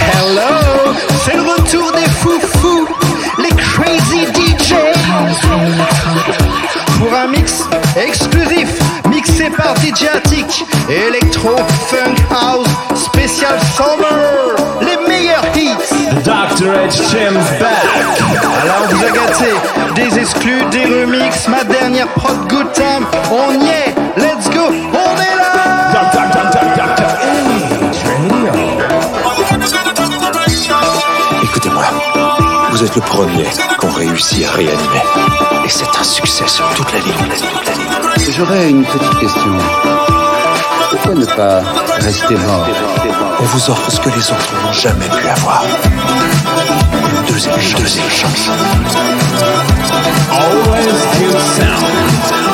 Hello, c'est le retour des foufous, les crazy DJ. Pour un mix exclusif, mixé par DJ Attic, Electro Funk House Spécial Summer, les meilleurs hits. Dr. H. James back. Alors vous a gâté, des exclus, des remixes, ma dernière prod Good Time, on y est, let's go, on est êtes le premier qu'on réussit à réanimer. Et c'est un succès sur toute la ligne. J'aurais une petite question. Pourquoi ne pas rester mort On vous offre ce que les autres n'ont jamais pu avoir. Une deuxième chance. Deuxième chance. Always good sound.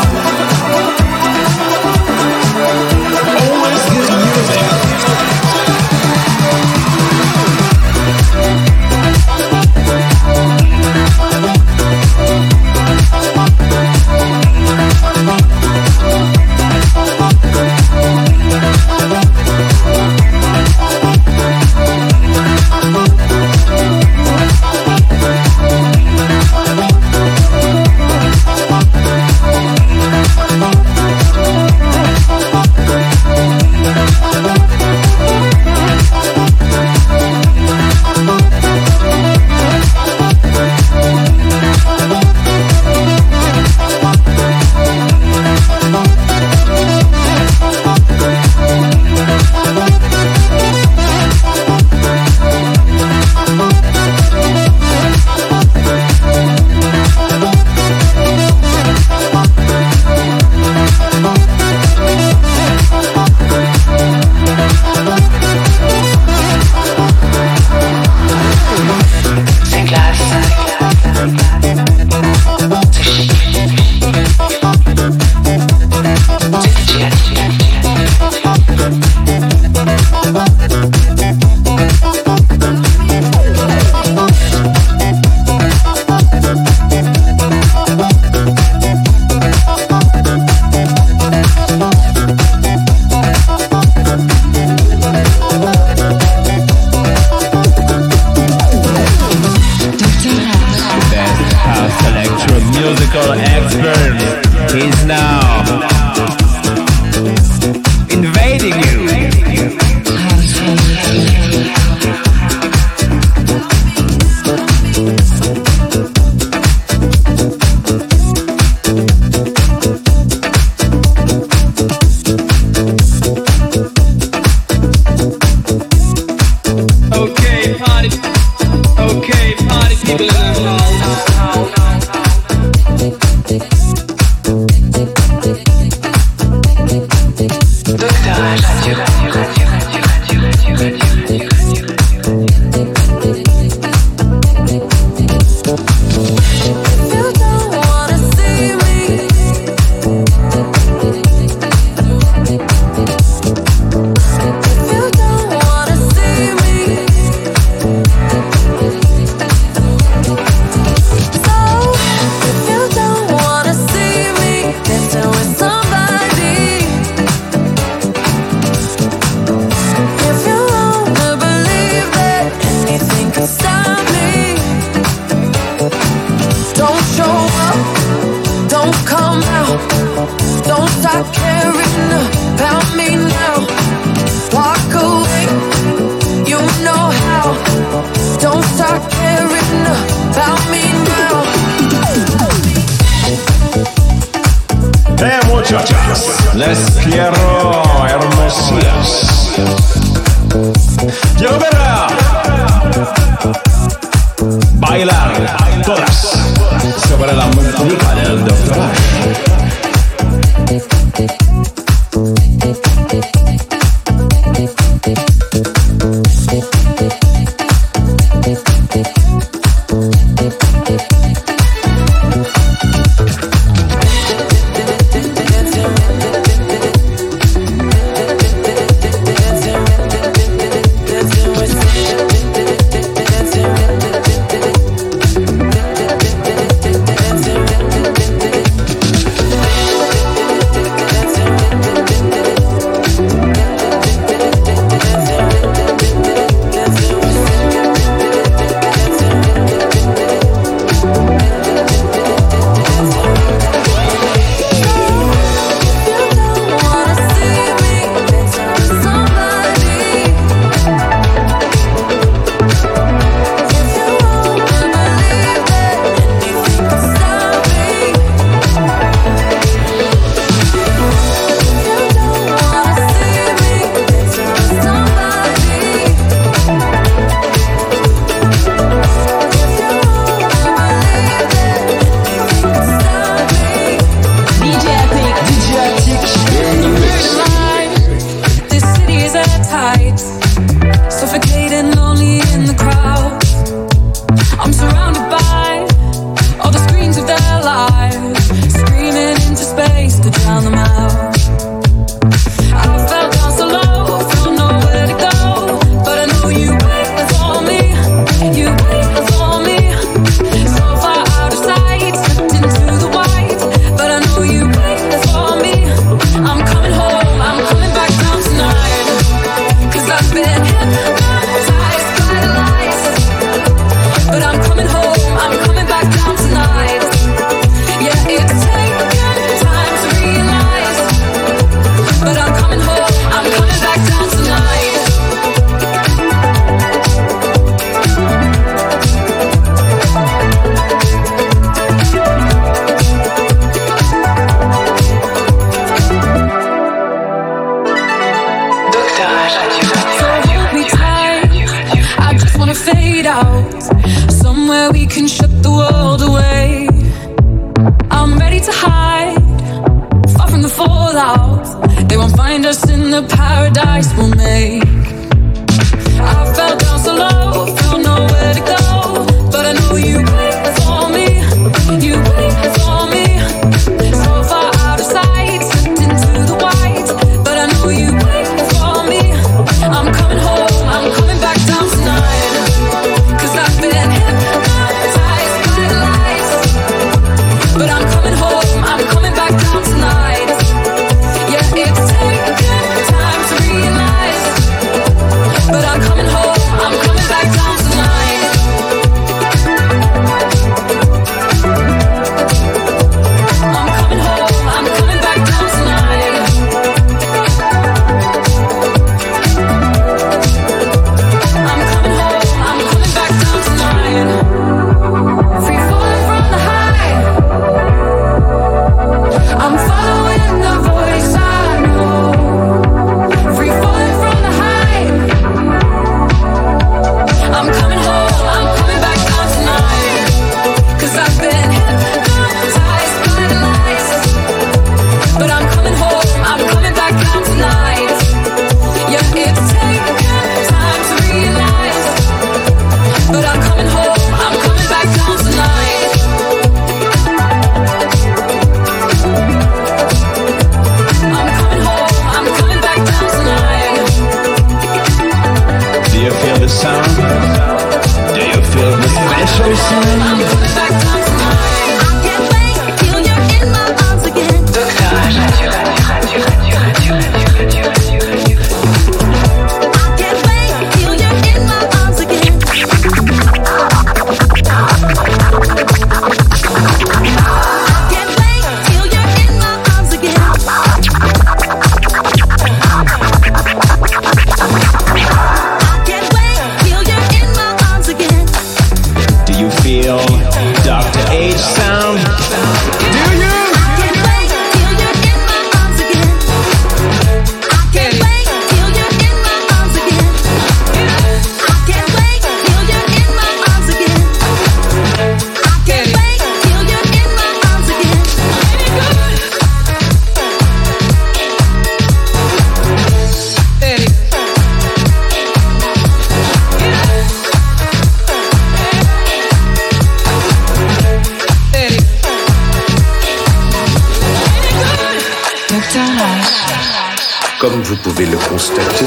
Comme vous pouvez le constater,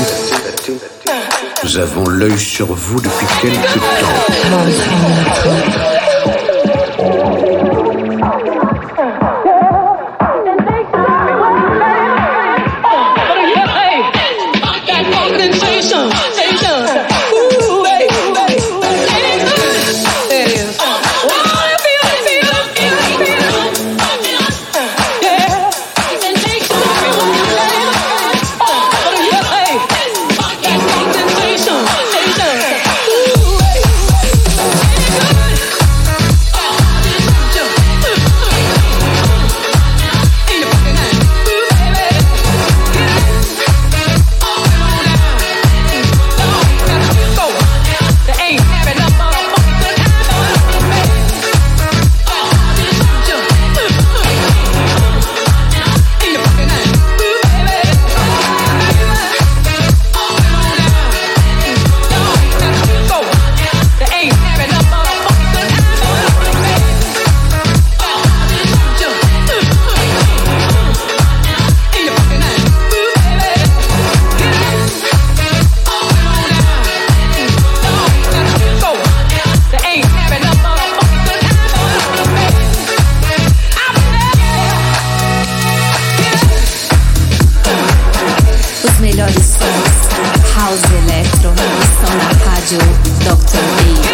nous avons l'œil sur vous depuis quelque temps. House Electro, revolução da rádio Dr. Lee.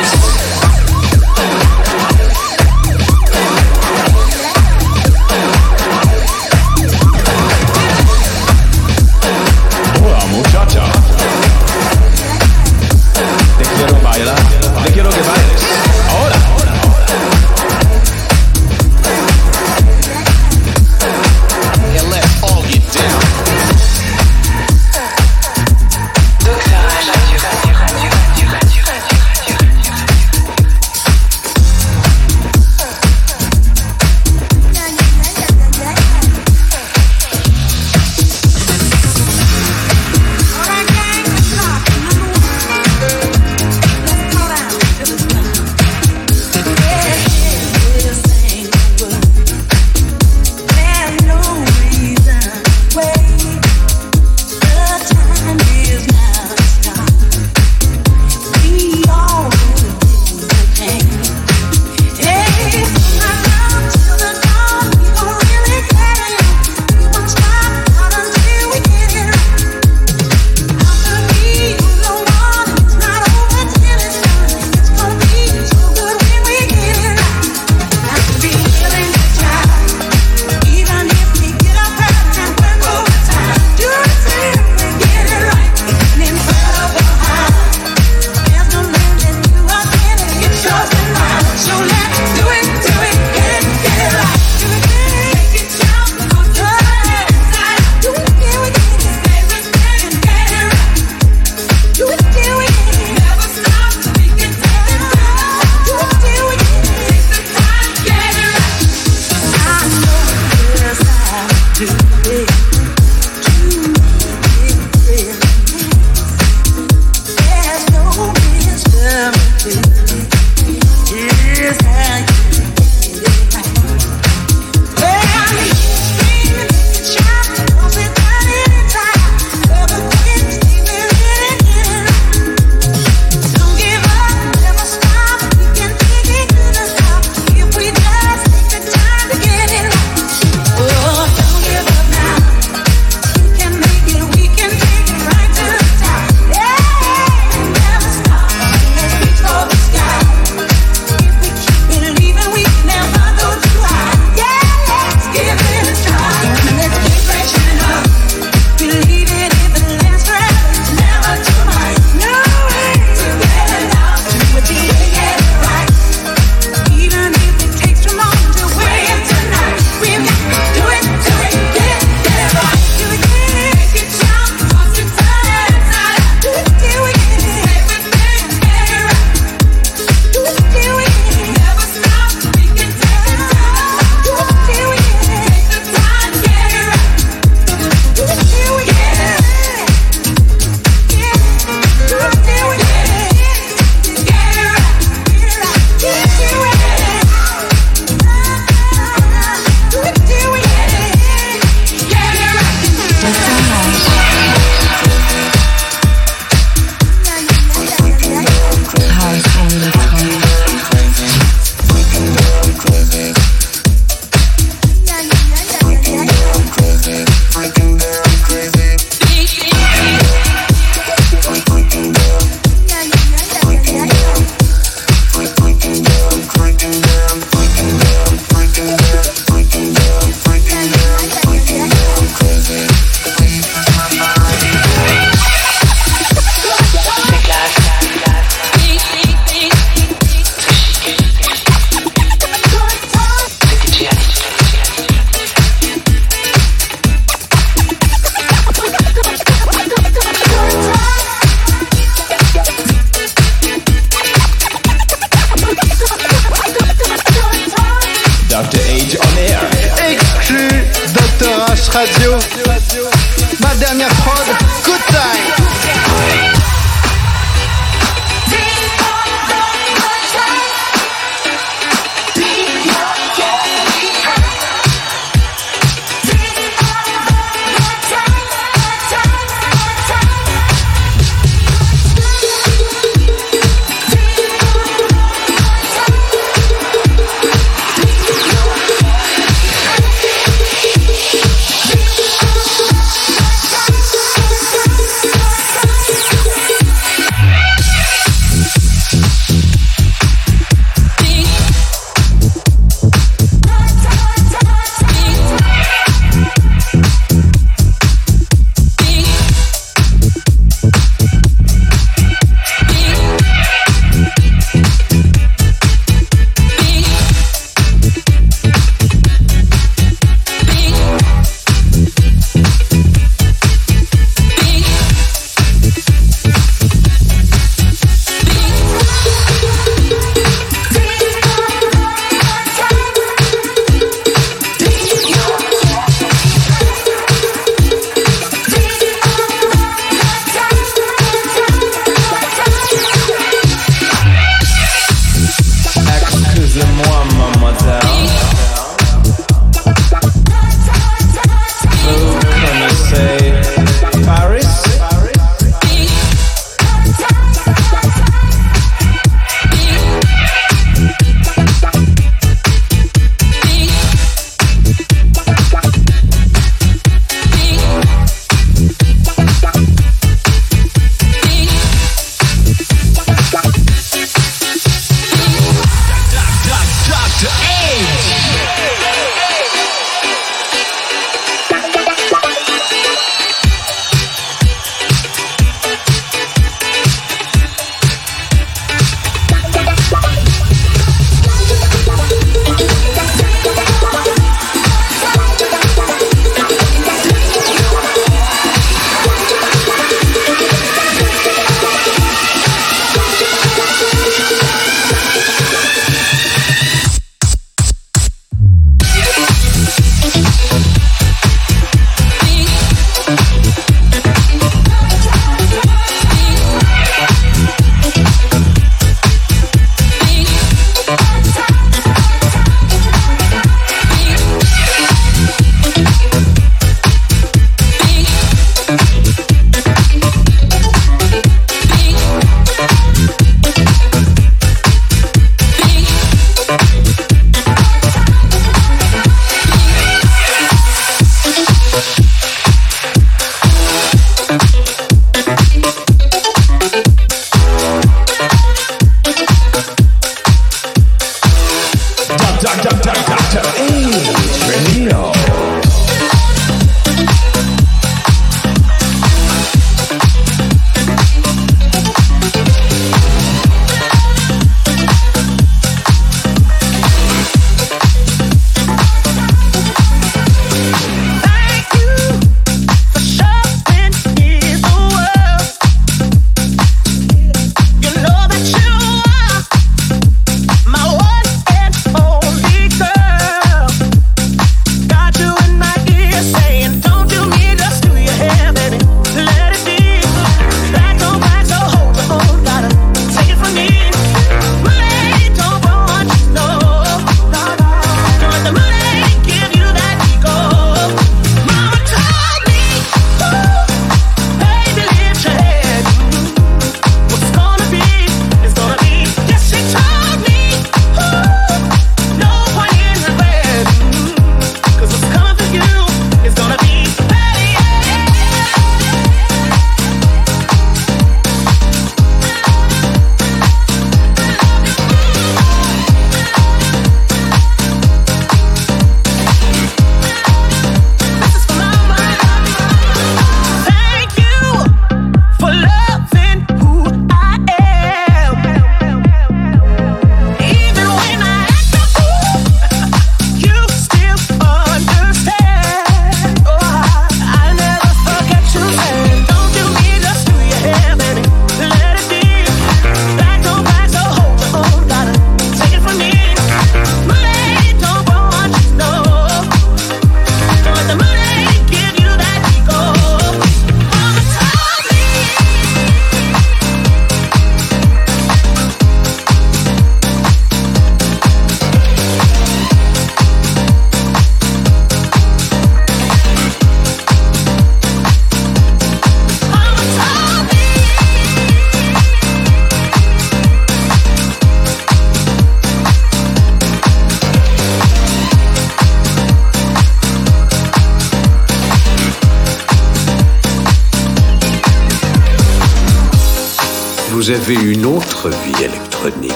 Vous avez une autre vie électronique.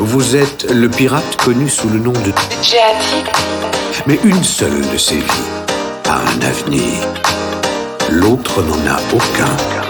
Vous êtes le pirate connu sous le nom de... Mais une seule de ces vies a un avenir. L'autre n'en a aucun.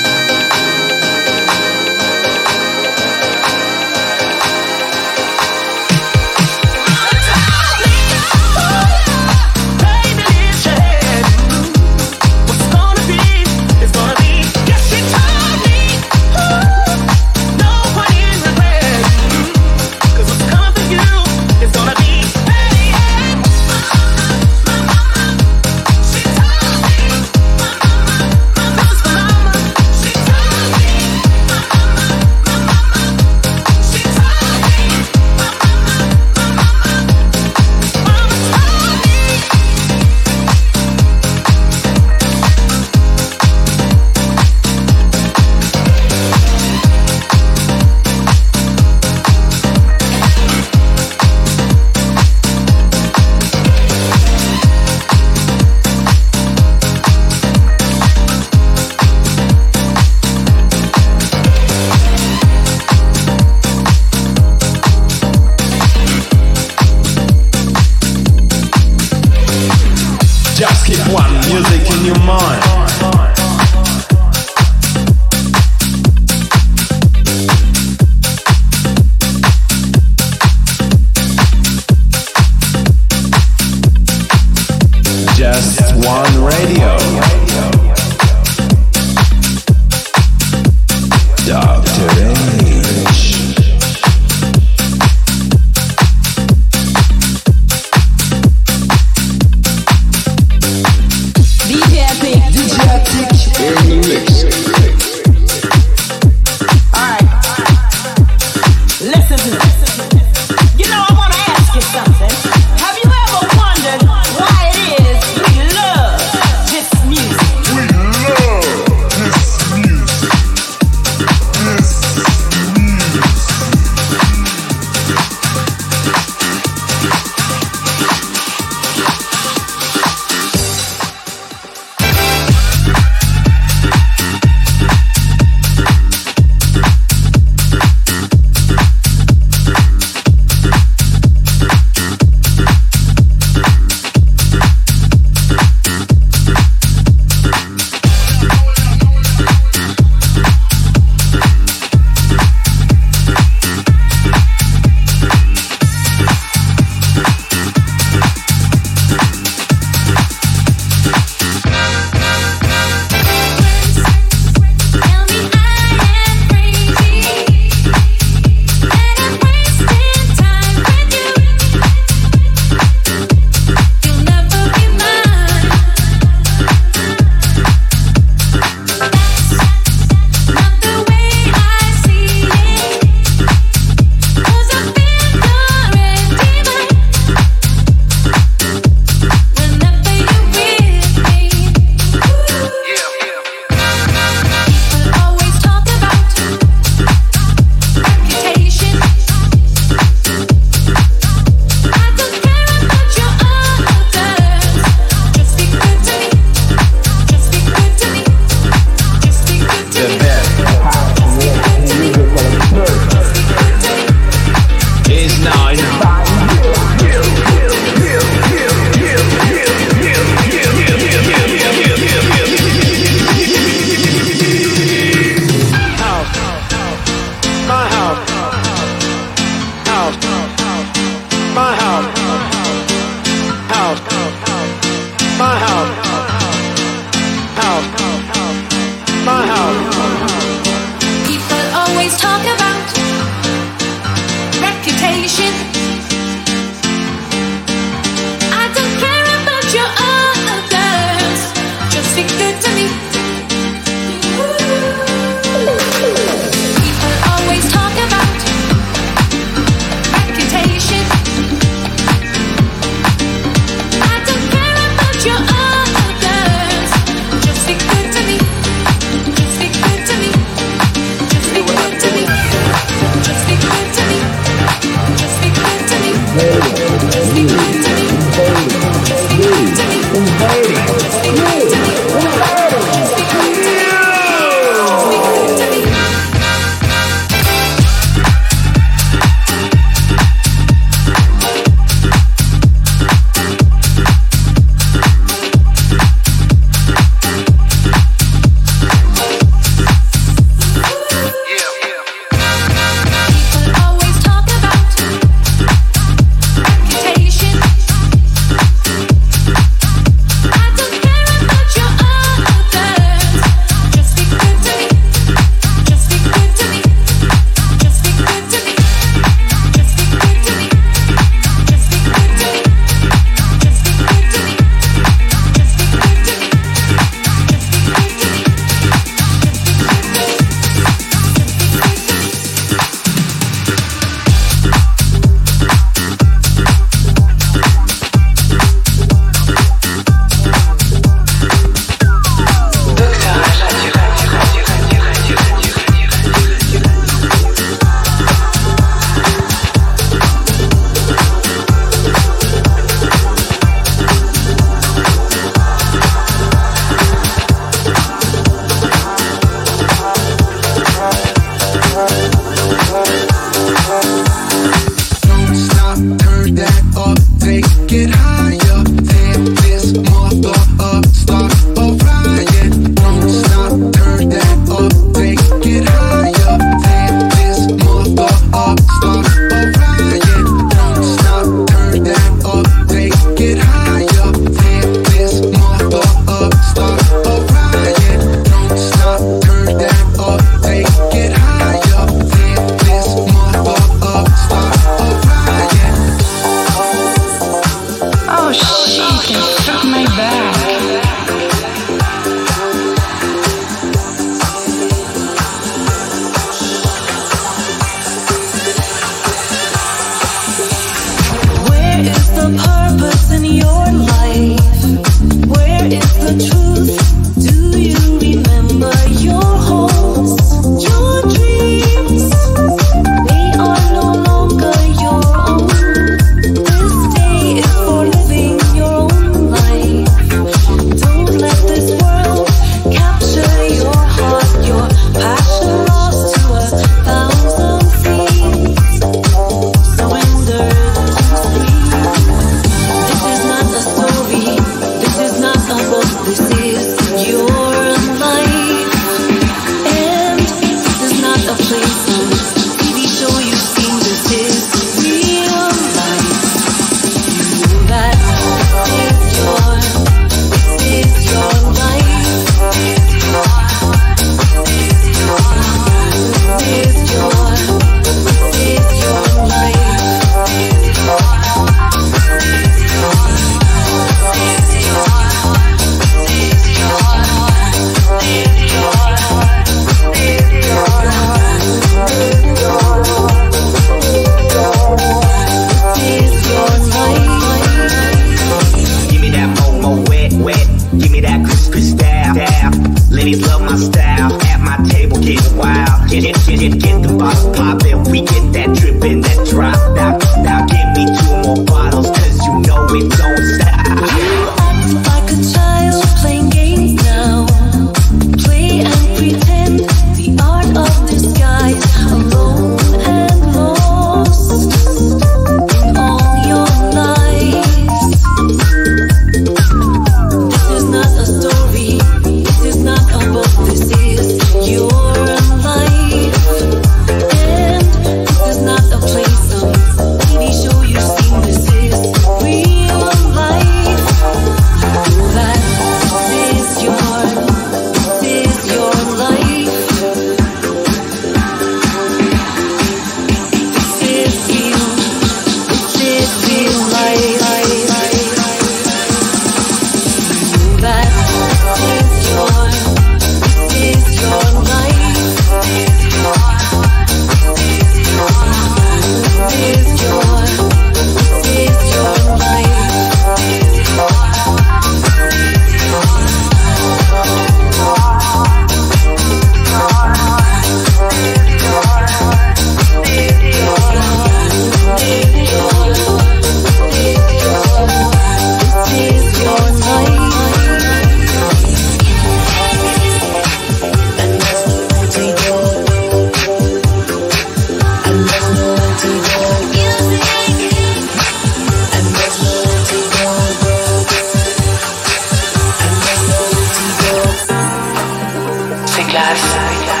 Masterclass.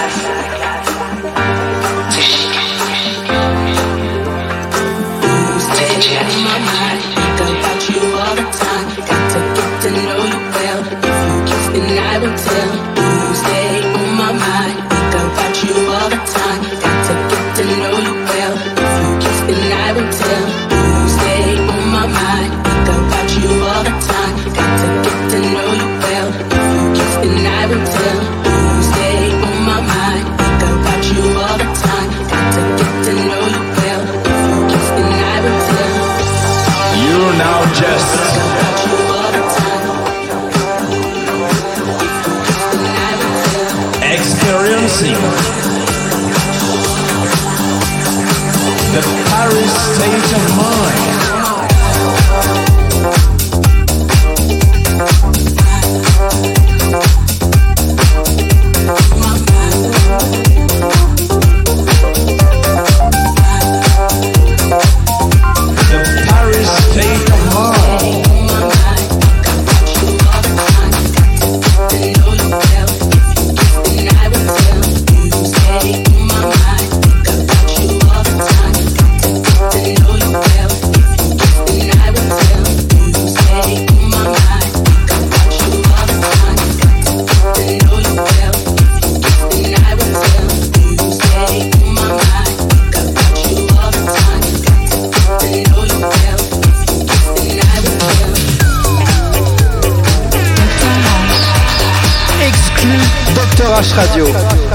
Paris H Radio.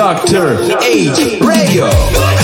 Dr. H Radio.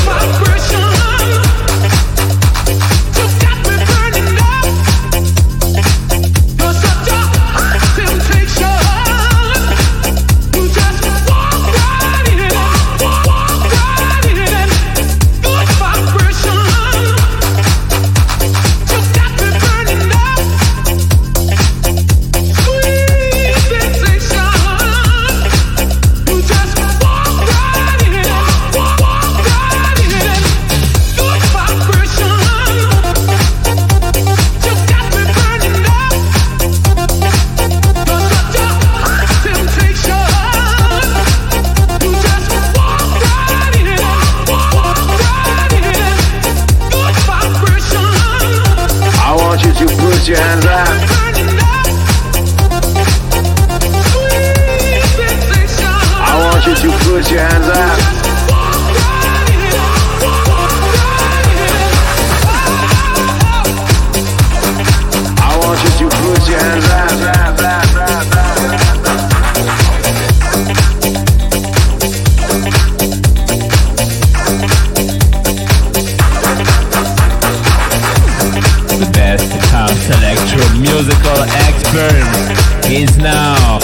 Expert is now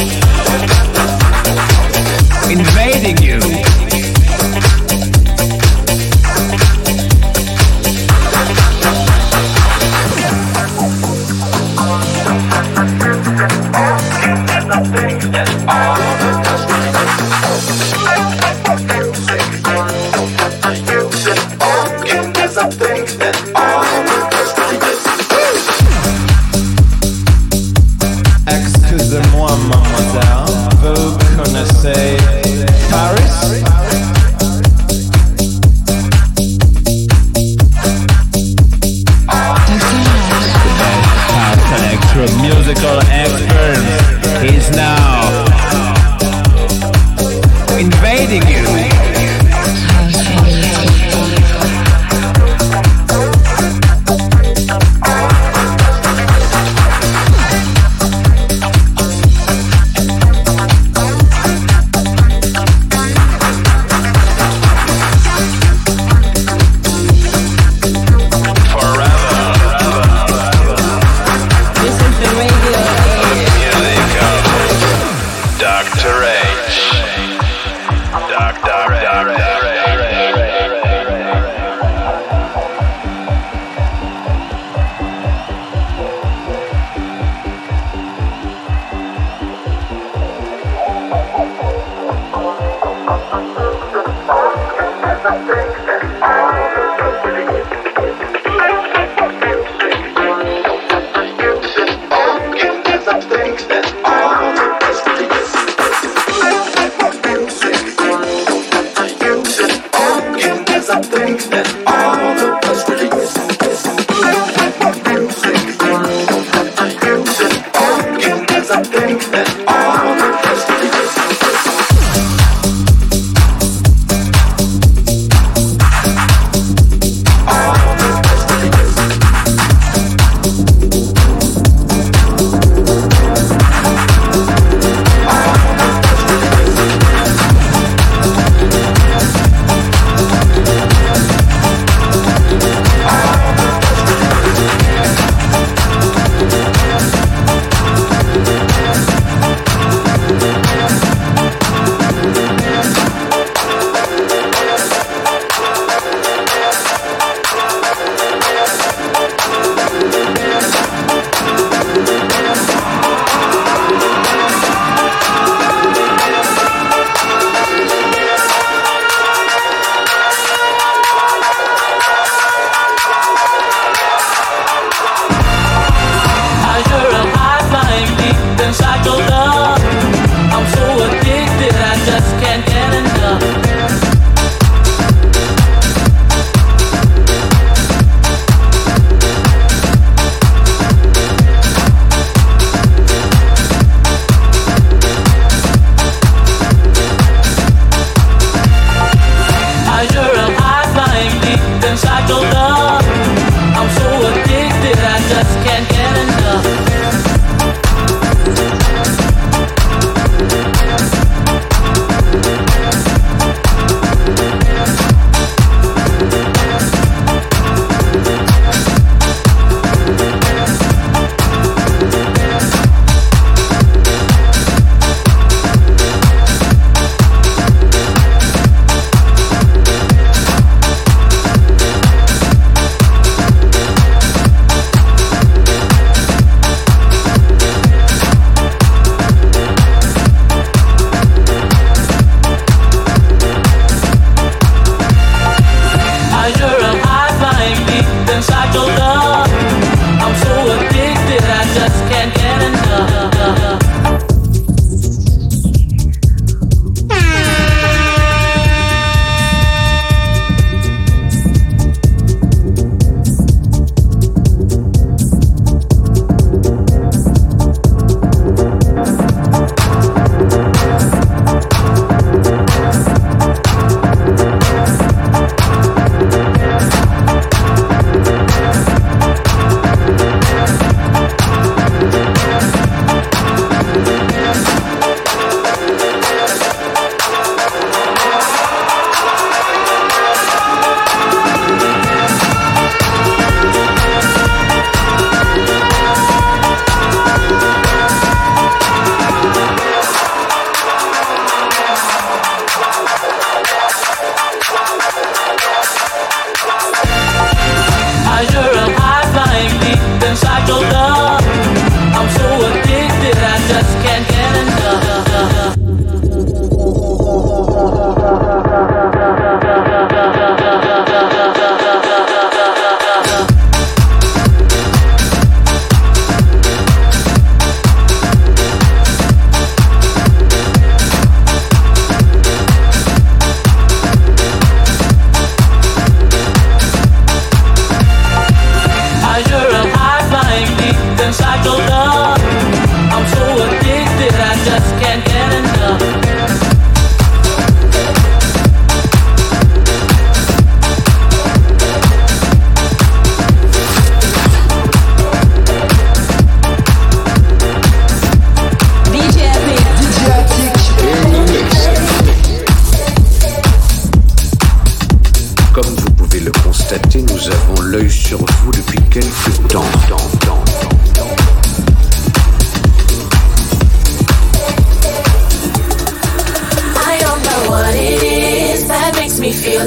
invading you.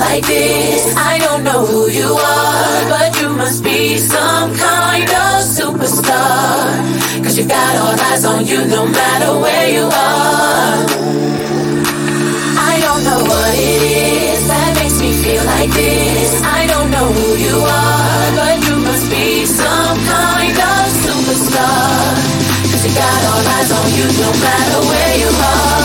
Like this. I don't know who you are, but you must be some kind of superstar. Cause you got all eyes on you no matter where you are. I don't know what it is that makes me feel like this. I don't know who you are, but you must be some kind of superstar. Cause you got all eyes on you no matter where you are.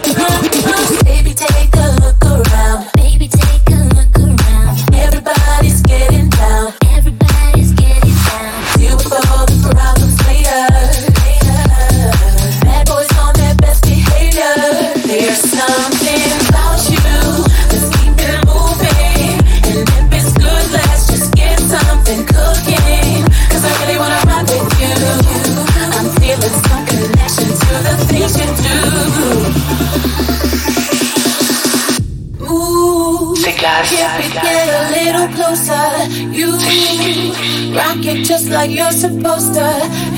rock it just like you're supposed to.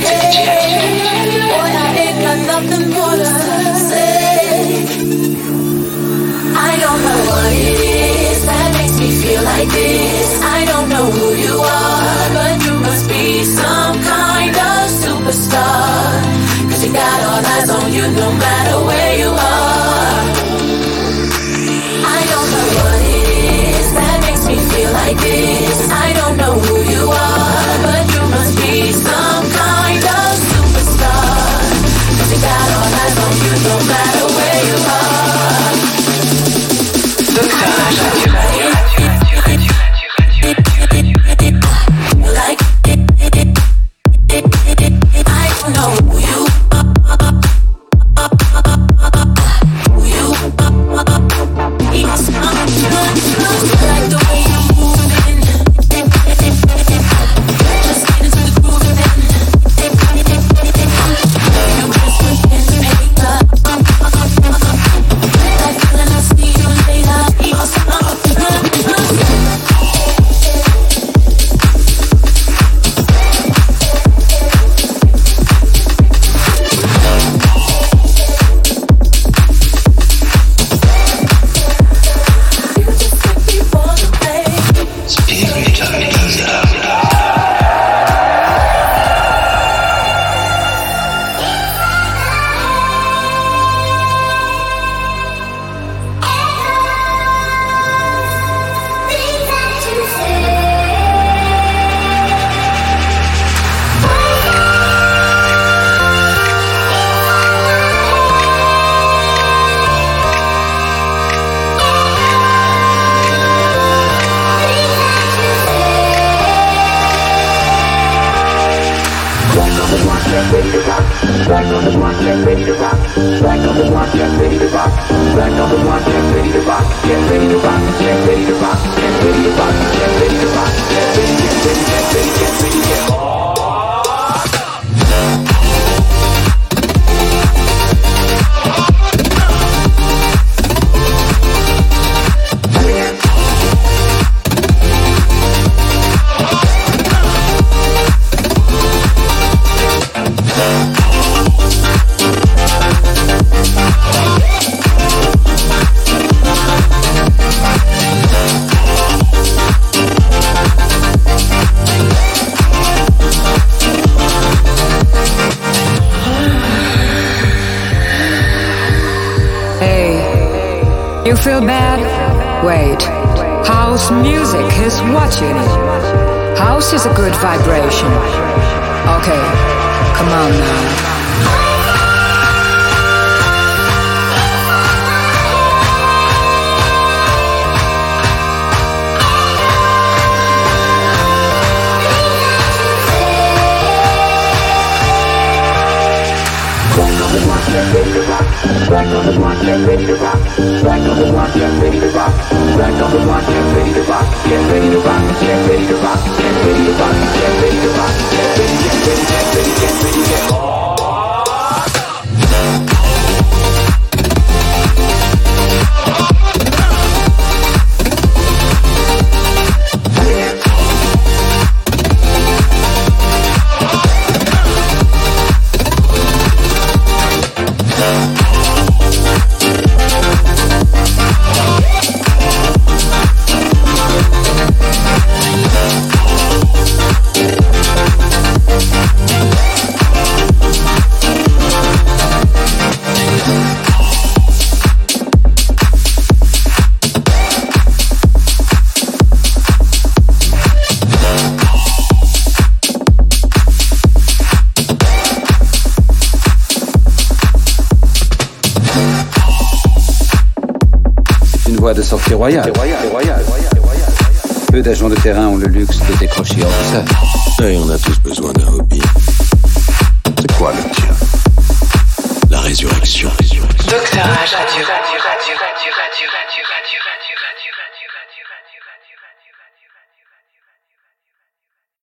Hey, boy, I ain't got nothing more to say. I don't know what it is that makes me feel like this. I don't know who you are, but you must be some kind of superstar. Cause you got all eyes on you no matter where you are. I don't know what it is that makes me feel like this. Strike on the block, get ready to rock. Strike on the block, get ready to rock. Strike on the block, get ready to rock. Get ready to rock, get ready to rock. Get ready to rock, get ready to rock. Get ready, get ready, get ready, get ready, get ready. Buen.